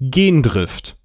Gendrift.